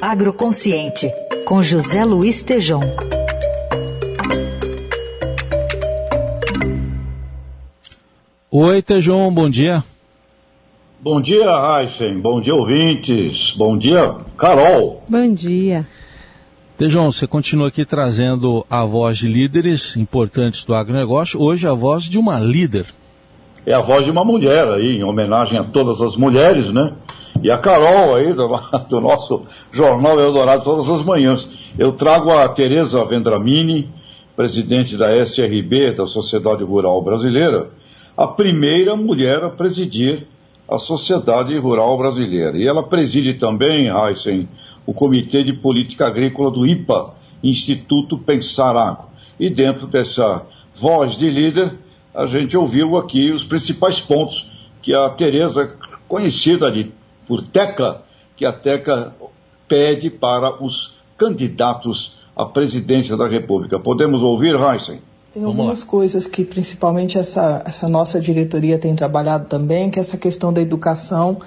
Agroconsciente, com José Luiz Tejom. Oi, Tejom, bom dia. Bom dia, Heisen. Bom dia, ouvintes. Bom dia, Carol. Bom dia. Tejão, você continua aqui trazendo a voz de líderes importantes do agronegócio, hoje a voz de uma líder. É a voz de uma mulher aí, em homenagem a todas as mulheres, né? E a Carol aí, do, do nosso Jornal Eldorado, todas as manhãs. Eu trago a Tereza Vendramini, presidente da SRB, da Sociedade Rural Brasileira, a primeira mulher a presidir a Sociedade Rural Brasileira. E ela preside também, Heisen, o Comitê de Política Agrícola do IPA, Instituto Pensar Agro. E dentro dessa voz de líder, a gente ouviu aqui os principais pontos que a Tereza, conhecida de, por Teca, que a Teca pede para os candidatos à presidência da República. Podemos ouvir, Heisen? Tem algumas coisas que principalmente essa, essa nossa diretoria tem trabalhado também, que é essa questão da educação,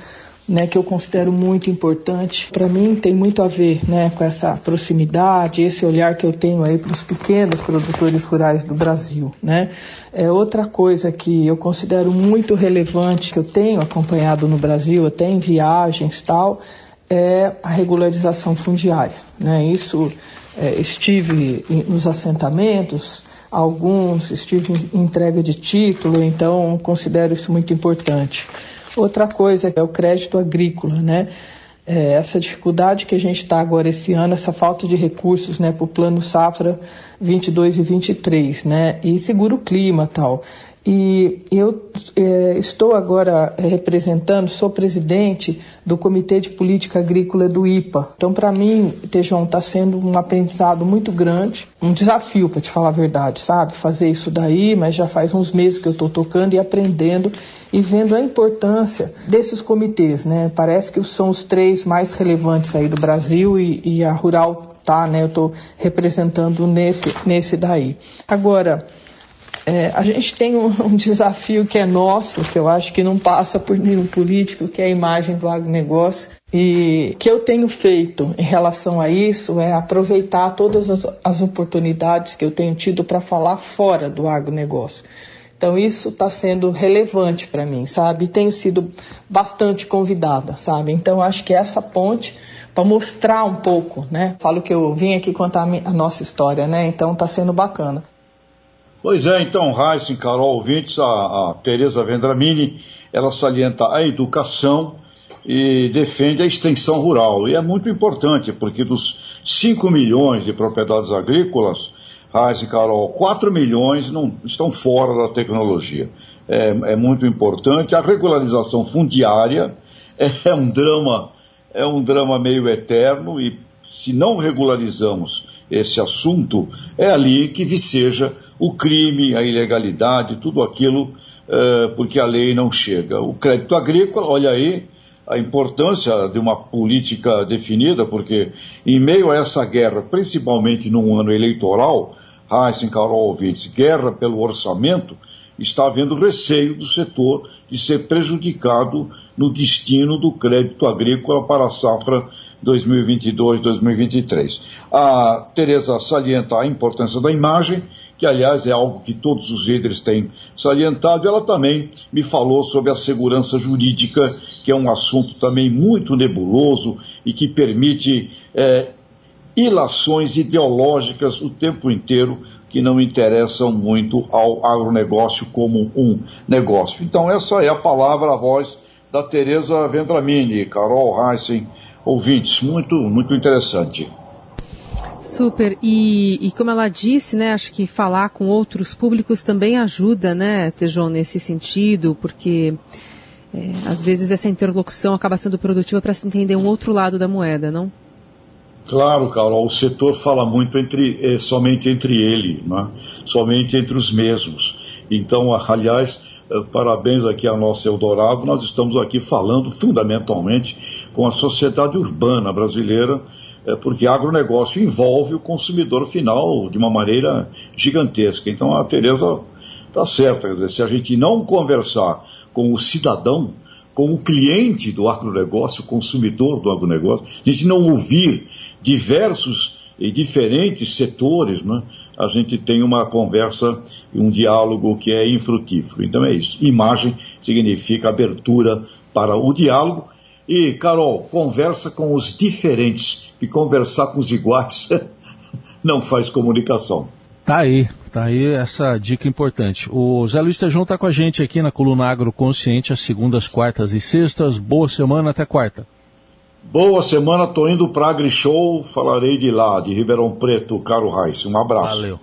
né, que eu considero muito importante. Para mim tem muito a ver né, com essa proximidade, esse olhar que eu tenho aí para os pequenos produtores rurais do Brasil. Né. É outra coisa que eu considero muito relevante, que eu tenho acompanhado no Brasil, até em viagens tal, é a regularização fundiária. Né. Isso é, estive nos assentamentos, alguns estive em entrega de título, então considero isso muito importante. Outra coisa é o crédito agrícola, né? É, essa dificuldade que a gente está agora esse ano, essa falta de recursos né, para o plano safra 22 e 23, né? E seguro clima tal. E eu é, estou agora é, representando, sou presidente do Comitê de Política Agrícola do IPA. Então, para mim, Tejão, está sendo um aprendizado muito grande, um desafio, para te falar a verdade, sabe? Fazer isso daí, mas já faz uns meses que eu estou tocando e aprendendo e vendo a importância desses comitês, né? Parece que são os três mais relevantes aí do Brasil e, e a Rural tá, né? Eu estou representando nesse, nesse daí. Agora, é, a gente tem um, um, desafio que é nosso, que eu acho que não passa por nenhum político, que é a imagem do agronegócio. E que eu tenho feito em relação a isso é aproveitar todas as, as oportunidades que eu tenho tido para falar fora do agronegócio. Então isso está sendo relevante para mim, sabe? E tenho sido bastante convidada, sabe? Então acho que essa ponte para mostrar um pouco, né? Falo que eu vim aqui contar a, nossa história, né? Então está sendo bacana. Pois é, então, Raíssa, Carol, ouvintes, a, a Tereza Vendramini, ela salienta a educação e defende a extensão rural. E é muito importante, porque dos 5 milhões de propriedades agrícolas, Raíssa Carol, 4 milhões não estão fora da tecnologia. É, é muito importante. A regularização fundiária é, é um drama, é um drama meio eterno e se não regularizamos esse assunto, é ali que viceja o crime, a ilegalidade, tudo aquilo, uh, porque a lei não chega. O crédito agrícola, olha aí a importância de uma política definida, porque em meio a essa guerra, principalmente num ano eleitoral, Heisen, Carol ouvintes, guerra pelo orçamento, está havendo receio do setor de ser prejudicado no destino do crédito agrícola para a safra 2022-2023. A Tereza salienta a importância da imagem, que aliás é algo que todos os líderes têm salientado. Ela também me falou sobre a segurança jurídica, que é um assunto também muito nebuloso e que permite é, ilações ideológicas o tempo inteiro que não interessam muito ao agronegócio como um negócio. Então essa é a palavra, a voz da Tereza Vendramini, Carol Heissen, ouvintes. Muito, muito interessante. Super. E, e, como ela disse, né, acho que falar com outros públicos também ajuda, né, Tejon, nesse sentido, porque é, às vezes essa interlocução acaba sendo produtiva para se entender um outro lado da moeda, não? Claro, Carol, o setor fala muito entre, é, somente entre ele, né? somente entre os mesmos. Então, aliás, eh, parabéns aqui a nossa Eldorado, nós estamos aqui falando fundamentalmente com a sociedade urbana brasileira, é, porque agronegócio envolve o consumidor final de uma maneira gigantesca. Então a Tereza está certa, quer dizer, se a gente não conversar com o cidadão, com o cliente do agronegócio, consumidor do agronegócio, a gente não ouvir diversos e diferentes setores, né, a gente tem uma conversa, um diálogo que é infrutífero. Então é isso. Imagem significa abertura para o diálogo. E, Carol, conversa com os diferentes, e conversar com os iguais não faz comunicação. Tá aí, tá aí essa dica importante. O Zé Luiz Tejão está com a gente aqui na Coluna Agroconsciente, às segundas, quartas e sextas. Boa semana, até quarta. Boa semana, tô indo para AgriShow, falarei de lá, de Ribeirão Preto, Caro Reis. Um abraço. Valeu.